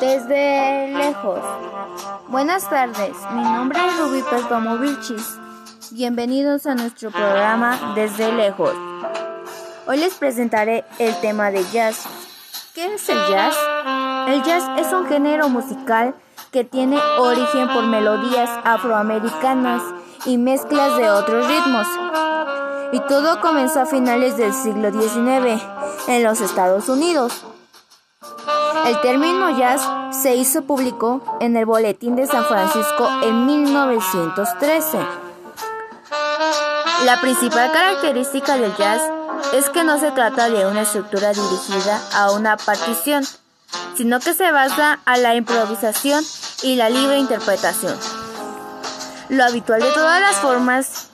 Desde lejos. Buenas tardes, mi nombre es Rubí Perdomo Vilchis. Bienvenidos a nuestro programa Desde lejos. Hoy les presentaré el tema de jazz. ¿Qué es el jazz? El jazz es un género musical que tiene origen por melodías afroamericanas y mezclas de otros ritmos. Y todo comenzó a finales del siglo XIX en los Estados Unidos. El término jazz se hizo público en el Boletín de San Francisco en 1913. La principal característica del jazz es que no se trata de una estructura dirigida a una partición, sino que se basa a la improvisación y la libre interpretación. Lo habitual de todas las formas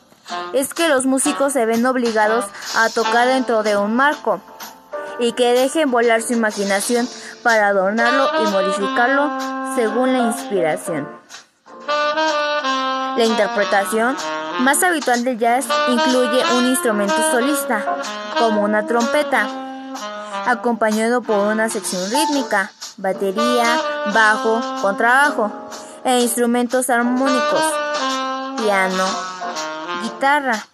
es que los músicos se ven obligados a tocar dentro de un marco y que dejen volar su imaginación para adornarlo y modificarlo según la inspiración. La interpretación más habitual del jazz incluye un instrumento solista, como una trompeta, acompañado por una sección rítmica, batería, bajo, contrabajo e instrumentos armónicos, piano, guitarra.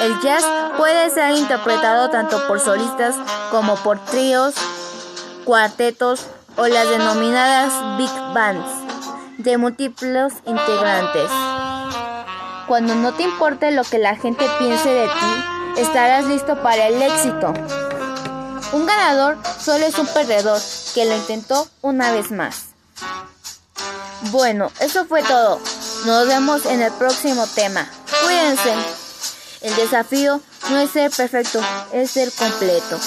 El jazz puede ser interpretado tanto por solistas como por tríos, cuartetos o las denominadas big bands de múltiples integrantes. Cuando no te importe lo que la gente piense de ti, estarás listo para el éxito. Un ganador solo es un perdedor que lo intentó una vez más. Bueno, eso fue todo. Nos vemos en el próximo tema. Cuídense. El desafío no es ser perfecto, es ser completo.